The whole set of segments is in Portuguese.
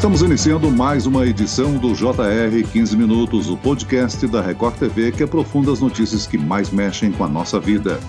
Estamos iniciando mais uma edição do JR 15 Minutos, o podcast da Record TV que aprofunda as notícias que mais mexem com a nossa vida.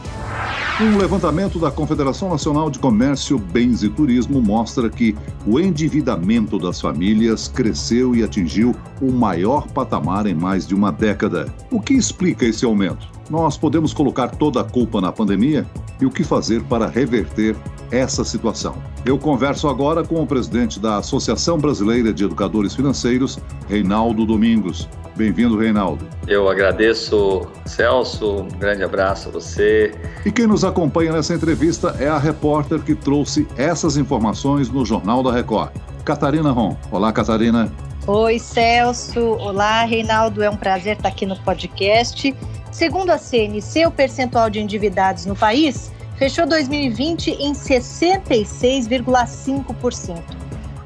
Um levantamento da Confederação Nacional de Comércio, Bens e Turismo mostra que o endividamento das famílias cresceu e atingiu o maior patamar em mais de uma década. O que explica esse aumento? Nós podemos colocar toda a culpa na pandemia? E o que fazer para reverter essa situação? Eu converso agora com o presidente da Associação Brasileira de Educadores Financeiros, Reinaldo Domingos. Bem-vindo, Reinaldo. Eu agradeço, Celso. Um grande abraço a você. E quem nos acompanha nessa entrevista é a repórter que trouxe essas informações no Jornal da Record, Catarina Ron. Olá, Catarina. Oi, Celso. Olá, Reinaldo. É um prazer estar aqui no podcast. Segundo a CNC, o percentual de endividados no país fechou 2020 em 66,5%.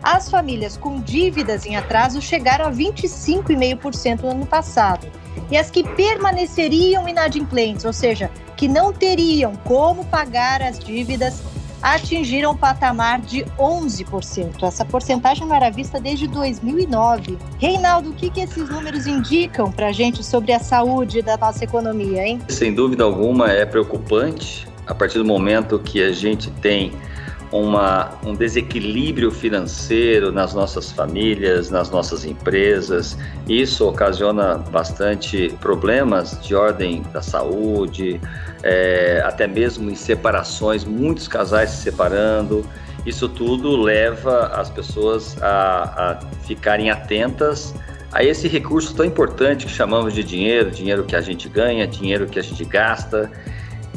As famílias com dívidas em atraso chegaram a 25,5% no ano passado. E as que permaneceriam inadimplentes, ou seja, que não teriam como pagar as dívidas, atingiram o patamar de 11%. Essa porcentagem não era vista desde 2009. Reinaldo, o que, que esses números indicam para a gente sobre a saúde da nossa economia, hein? Sem dúvida alguma é preocupante a partir do momento que a gente tem uma, um desequilíbrio financeiro nas nossas famílias, nas nossas empresas. Isso ocasiona bastante problemas de ordem da saúde, é, até mesmo em separações, muitos casais se separando. Isso tudo leva as pessoas a, a ficarem atentas a esse recurso tão importante que chamamos de dinheiro, dinheiro que a gente ganha, dinheiro que a gente gasta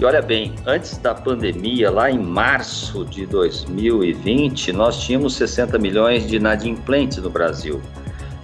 e olha bem, antes da pandemia, lá em março de 2020, nós tínhamos 60 milhões de inadimplentes no Brasil.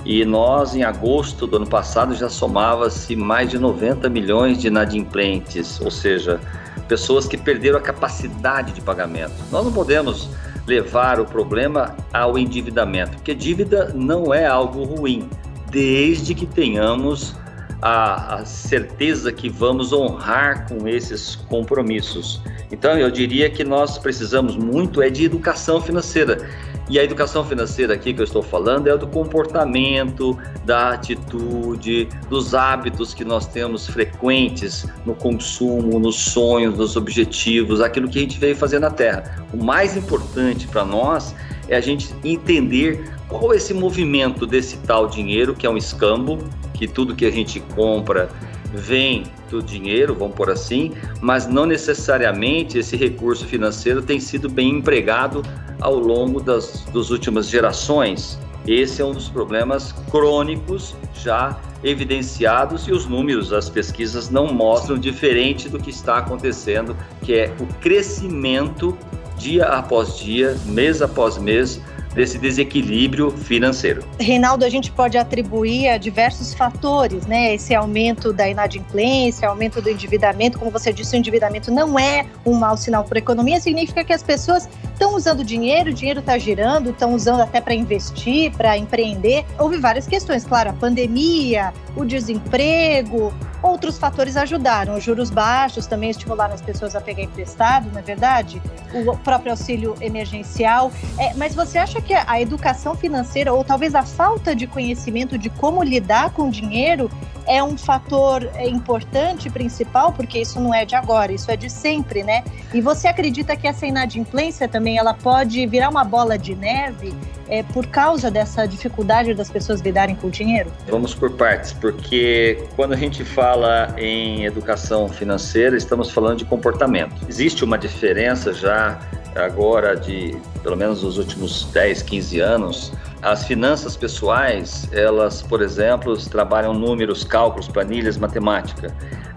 E nós, em agosto do ano passado, já somava-se mais de 90 milhões de inadimplentes, ou seja, pessoas que perderam a capacidade de pagamento. Nós não podemos levar o problema ao endividamento, porque dívida não é algo ruim, desde que tenhamos a, a certeza que vamos honrar com esses compromissos. Então, eu diria que nós precisamos muito é de educação financeira. E a educação financeira aqui que eu estou falando é do comportamento, da atitude, dos hábitos que nós temos frequentes no consumo, nos sonhos, nos objetivos, aquilo que a gente veio fazer na Terra. O mais importante para nós é a gente entender qual é esse movimento desse tal dinheiro, que é um escambo, que tudo que a gente compra vem do dinheiro, vamos por assim, mas não necessariamente esse recurso financeiro tem sido bem empregado ao longo das, últimas gerações. Esse é um dos problemas crônicos já evidenciados e os números, as pesquisas não mostram diferente do que está acontecendo, que é o crescimento dia após dia, mês após mês desse desequilíbrio financeiro. Reinaldo, a gente pode atribuir a diversos fatores, né? Esse aumento da inadimplência, aumento do endividamento, como você disse, o endividamento não é um mau sinal para a economia, significa que as pessoas estão usando dinheiro, o dinheiro está girando, estão usando até para investir, para empreender. Houve várias questões, claro, a pandemia, o desemprego, outros fatores ajudaram. Os juros baixos também estimularam as pessoas a pegar emprestado, não é verdade? O próprio auxílio emergencial. É, mas você acha que a educação financeira, ou talvez a falta de conhecimento de como lidar com o dinheiro, é um fator importante, principal, porque isso não é de agora, isso é de sempre, né? E você acredita que essa inadimplência também ela pode virar uma bola de neve é, por causa dessa dificuldade das pessoas lidarem com o dinheiro? Vamos por partes, porque quando a gente fala em educação financeira, estamos falando de comportamento. Existe uma diferença já agora de pelo menos os últimos 10, 15 anos, as finanças pessoais, elas, por exemplo, trabalham números, cálculos, planilhas, matemática.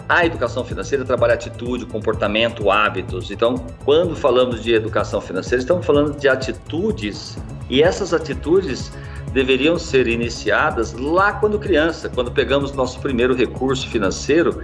A educação financeira trabalha atitude, comportamento, hábitos. Então, quando falamos de educação financeira, estamos falando de atitudes e essas atitudes deveriam ser iniciadas lá quando criança, quando pegamos nosso primeiro recurso financeiro,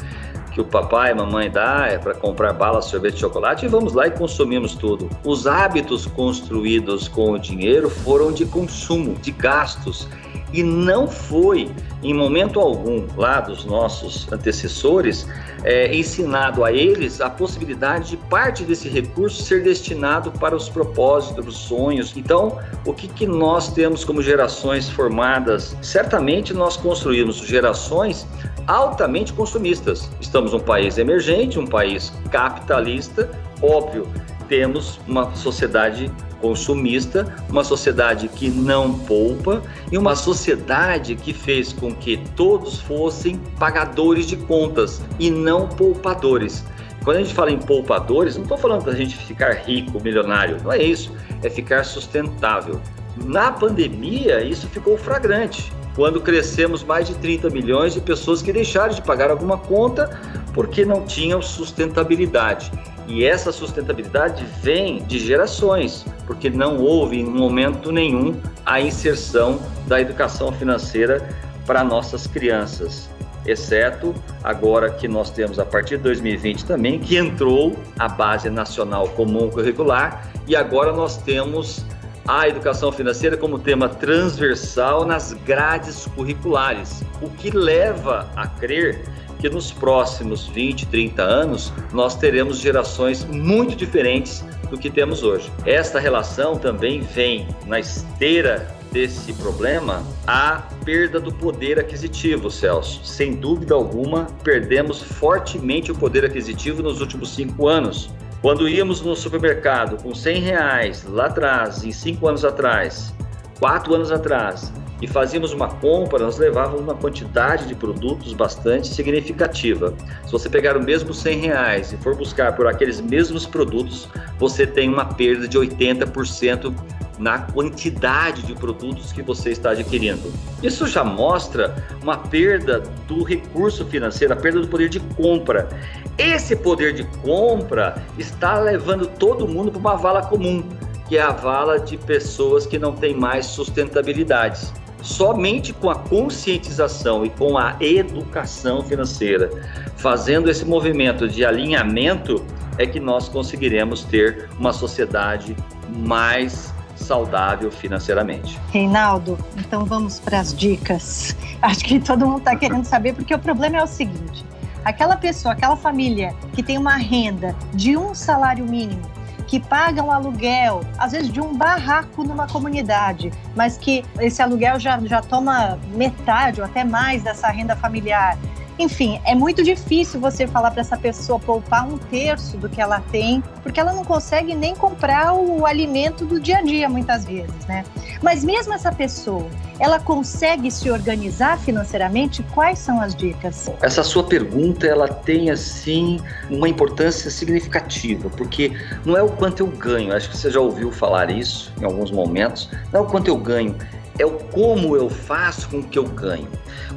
que o papai e mamãe dá é para comprar bala, sorvete, chocolate e vamos lá e consumimos tudo. Os hábitos construídos com o dinheiro foram de consumo, de gastos e não foi, em momento algum, lá dos nossos antecessores, é, ensinado a eles a possibilidade de parte desse recurso ser destinado para os propósitos, os sonhos. Então, o que, que nós temos como gerações formadas? Certamente nós construímos gerações altamente consumistas. Estamos um país emergente, um país capitalista, óbvio, temos uma sociedade consumista, uma sociedade que não poupa e uma sociedade que fez com que todos fossem pagadores de contas e não poupadores. Quando a gente fala em poupadores, não estou falando da gente ficar rico, milionário, não é isso, é ficar sustentável. Na pandemia, isso ficou flagrante, quando crescemos mais de 30 milhões de pessoas que deixaram de pagar alguma conta porque não tinham sustentabilidade. E essa sustentabilidade vem de gerações, porque não houve em momento nenhum a inserção da educação financeira para nossas crianças, exceto agora que nós temos a partir de 2020 também que entrou a base nacional comum curricular e agora nós temos a educação financeira como tema transversal nas grades curriculares, o que leva a crer que nos próximos 20, 30 anos nós teremos gerações muito diferentes do que temos hoje. Esta relação também vem na esteira desse problema a perda do poder aquisitivo, Celso. Sem dúvida alguma, perdemos fortemente o poder aquisitivo nos últimos cinco anos. Quando íamos no supermercado com 100 reais lá atrás, em cinco anos atrás, quatro anos atrás, e fazíamos uma compra, nós levávamos uma quantidade de produtos bastante significativa. Se você pegar o mesmo 100 reais e for buscar por aqueles mesmos produtos, você tem uma perda de 80% na quantidade de produtos que você está adquirindo. Isso já mostra uma perda do recurso financeiro, a perda do poder de compra. Esse poder de compra está levando todo mundo para uma vala comum, que é a vala de pessoas que não têm mais sustentabilidade. Somente com a conscientização e com a educação financeira, fazendo esse movimento de alinhamento, é que nós conseguiremos ter uma sociedade mais saudável financeiramente. Reinaldo, então vamos para as dicas. Acho que todo mundo está querendo saber, porque o problema é o seguinte: aquela pessoa, aquela família que tem uma renda de um salário mínimo que pagam aluguel, às vezes de um barraco numa comunidade, mas que esse aluguel já, já toma metade ou até mais dessa renda familiar. Enfim, é muito difícil você falar para essa pessoa poupar um terço do que ela tem, porque ela não consegue nem comprar o alimento do dia a dia, muitas vezes, né? Mas mesmo essa pessoa, ela consegue se organizar financeiramente? Quais são as dicas? Essa sua pergunta, ela tem, assim, uma importância significativa, porque não é o quanto eu ganho, acho que você já ouviu falar isso em alguns momentos, não é o quanto eu ganho, é o como eu faço com que eu ganho.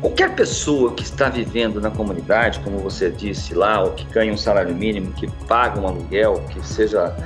Qualquer pessoa que está vivendo na comunidade, como você disse lá, ou que ganha um salário mínimo, que paga um aluguel, que seja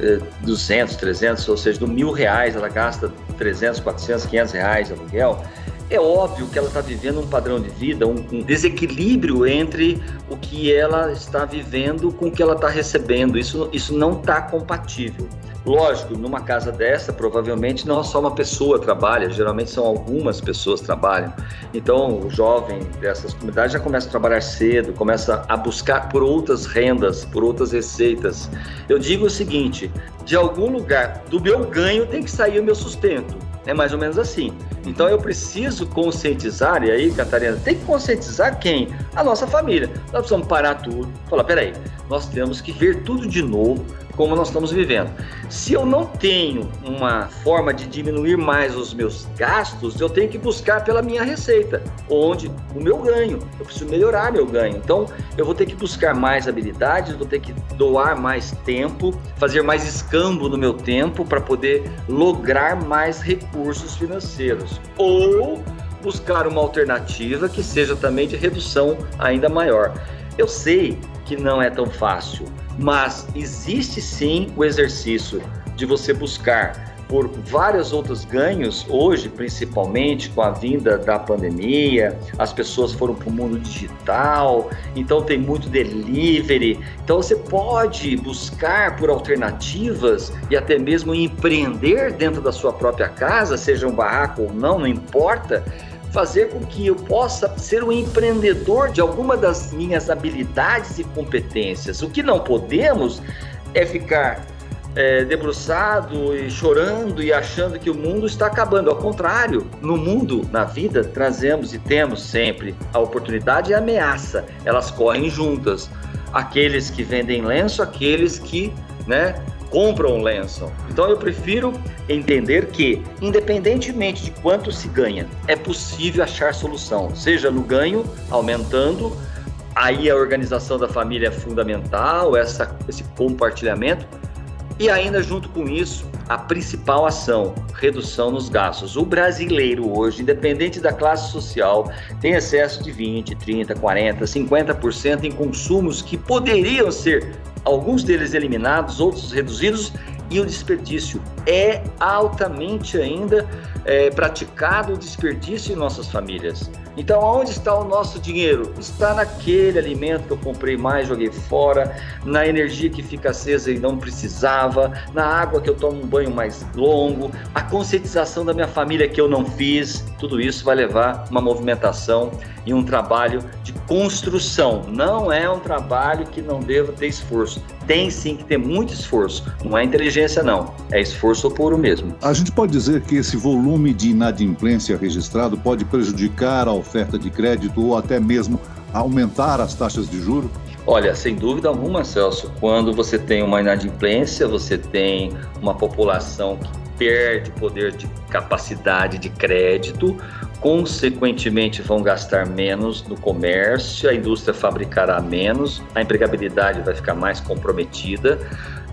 eh, 200, 300, ou seja, do mil reais ela gasta 300, 400, 500 reais de aluguel, é óbvio que ela está vivendo um padrão de vida, um, um, desequilíbrio entre o que ela está vivendo com o que ela está recebendo. Isso, isso não está compatível. Lógico, numa casa dessa, provavelmente não só uma pessoa trabalha, geralmente são algumas pessoas trabalham. Então, o jovem dessas comunidades já começa a trabalhar cedo, começa a buscar por outras rendas, por outras receitas. Eu digo o seguinte: de algum lugar do meu ganho tem que sair o meu sustento. É mais ou menos assim. Então eu preciso conscientizar, e aí, Catarina, tem que conscientizar quem? A nossa família. Nós precisamos parar tudo, falar, peraí, nós temos que ver tudo de novo, como nós estamos vivendo. Se eu não tenho uma forma de diminuir mais os meus gastos, eu tenho que buscar pela minha receita, onde o meu ganho, eu preciso melhorar meu ganho. Então, eu vou ter que buscar mais habilidades, vou ter que doar mais tempo, fazer mais escambo no meu tempo para poder lograr mais recursos financeiros. Ou buscar uma alternativa que seja também de redução ainda maior. Eu sei que não é tão fácil, mas existe sim o exercício de você buscar por vários outros ganhos, hoje, principalmente com a vinda da pandemia, as pessoas foram para o mundo digital, então tem muito delivery. Então você pode buscar por alternativas e até mesmo empreender dentro da sua própria casa, seja um barraco ou não, não importa fazer com que eu possa ser um empreendedor de alguma das minhas habilidades e competências. O que não podemos é ficar é, debruçado e chorando e achando que o mundo está acabando. Ao contrário, no mundo, na vida, trazemos e temos sempre a oportunidade e a ameaça. Elas correm juntas. Aqueles que vendem lenço, aqueles que, né, compram lenço. Então eu prefiro entender que, independentemente de quanto se ganha, é possível achar solução, seja no ganho, aumentando, aí a organização da família é fundamental, essa, esse compartilhamento, e ainda junto com isso, a principal ação, redução nos gastos. O brasileiro hoje, independente da classe social, tem excesso de 20, 30, 40, 50% em consumos que poderiam ser alguns deles eliminados, outros reduzidos, e o desperdício é altamente ainda é, praticado o desperdício em nossas famílias. Então, onde está o nosso dinheiro? Está naquele alimento que eu comprei mais, joguei fora, na energia que fica acesa e não precisava, na água que eu tomo um banho mais longo, a conscientização da minha família que eu não fiz. Tudo isso vai levar uma movimentação e um trabalho de construção. Não é um trabalho que não deva ter esforço. Tem sim que ter muito esforço. Não é inteligência, não. É esforço puro mesmo. A gente pode dizer que esse volume de inadimplência registrado pode prejudicar a oferta de crédito ou até mesmo aumentar as taxas de juro? Olha, sem dúvida alguma, Celso, quando você tem uma inadimplência, você tem uma população que perde poder de capacidade de crédito, consequentemente vão gastar menos no comércio, a indústria fabricará menos, a empregabilidade vai ficar mais comprometida.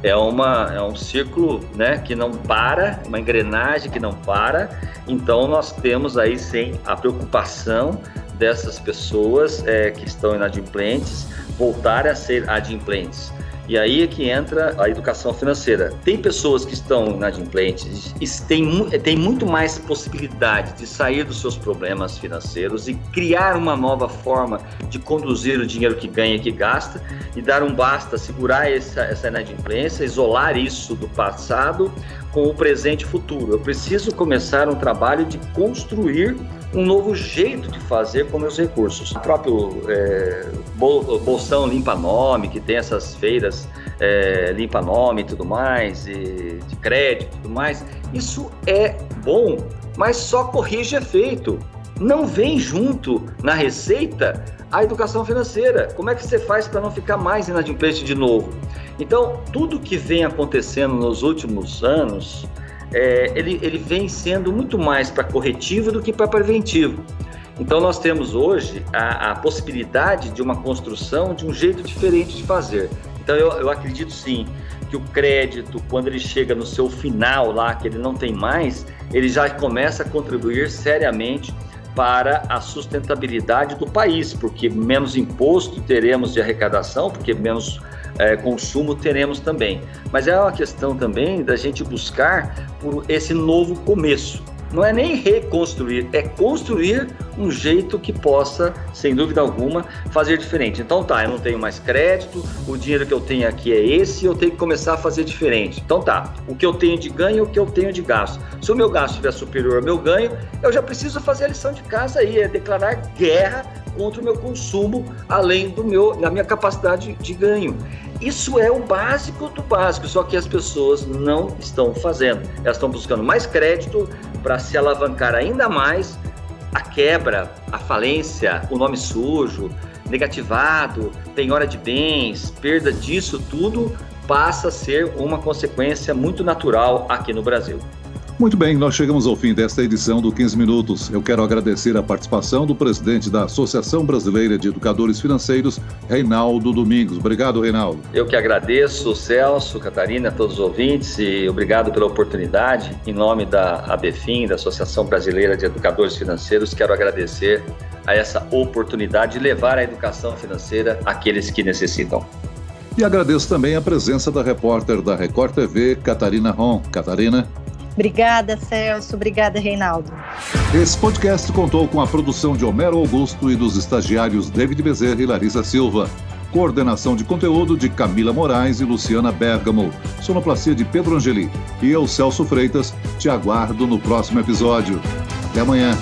É, uma, é um círculo né, que não para, uma engrenagem que não para. Então, nós temos aí sim a preocupação dessas pessoas é, que estão inadimplentes voltarem a ser adimplentes. E aí é que entra a educação financeira. Tem pessoas que estão inadimplentes e têm, tem muito mais possibilidade de sair dos seus problemas financeiros e criar uma nova forma de conduzir o dinheiro que ganha e que gasta e dar um basta, segurar essa, essa inadimplência, isolar isso do passado com o presente e futuro. Eu preciso começar um trabalho de construir um novo jeito de fazer com meus recursos. O próprio é, Bolsão Limpa Nome, que tem essas feiras é, Limpa Nome e tudo mais, e de crédito e tudo mais, isso é bom, mas só corrige efeito. Não vem junto na receita a educação financeira. Como é que você faz para não ficar mais inadimplente de novo? Então, tudo que vem acontecendo nos últimos anos, é, ele, ele vem sendo muito mais para corretivo do que para preventivo. Então, nós temos hoje a, a, possibilidade de uma construção de um jeito diferente de fazer. Então, eu, eu acredito sim que o crédito, quando ele chega no seu final lá, que ele não tem mais, ele já começa a contribuir seriamente para a sustentabilidade do país, porque menos imposto teremos de arrecadação, porque menos é, consumo teremos também. Mas é uma questão também da gente buscar por esse novo começo. Não é nem reconstruir, é construir um jeito que possa, sem dúvida alguma, fazer diferente. Então tá, eu não tenho mais crédito, o dinheiro que eu tenho aqui é esse, eu tenho que começar a fazer diferente. Então tá, o que eu tenho de ganho, o que eu tenho de gasto. Se o meu gasto estiver superior ao meu ganho, eu já preciso fazer a lição de casa aí, é declarar guerra contra o meu consumo, além do meu, da minha capacidade de ganho. Isso é o básico do básico, só que as pessoas não estão fazendo. Elas estão buscando mais crédito para se alavancar ainda mais a quebra, a falência, o nome sujo, negativado, penhora de bens, perda disso tudo passa a ser uma consequência muito natural aqui no Brasil. Muito bem, nós chegamos ao fim desta edição do 15 Minutos. Eu quero agradecer a participação do presidente da Associação Brasileira de Educadores Financeiros, Reinaldo Domingos. Obrigado, Reinaldo. Eu que agradeço, Celso, Catarina, todos os ouvintes e obrigado pela oportunidade. Em nome da ABFIM, da Associação Brasileira de Educadores Financeiros, quero agradecer a essa oportunidade de levar a educação financeira àqueles que necessitam. E agradeço também a presença da repórter da Record TV, Catarina Ron. Catarina. Obrigada, Celso. Obrigada, Reinaldo. Esse podcast contou com a produção de Homero Augusto e dos estagiários David Bezerra e Larissa Silva. Coordenação de conteúdo de Camila Moraes e Luciana Bergamo. Sonoplastia de Pedro Angeli. E eu, Celso Freitas, te aguardo no próximo episódio. Até amanhã.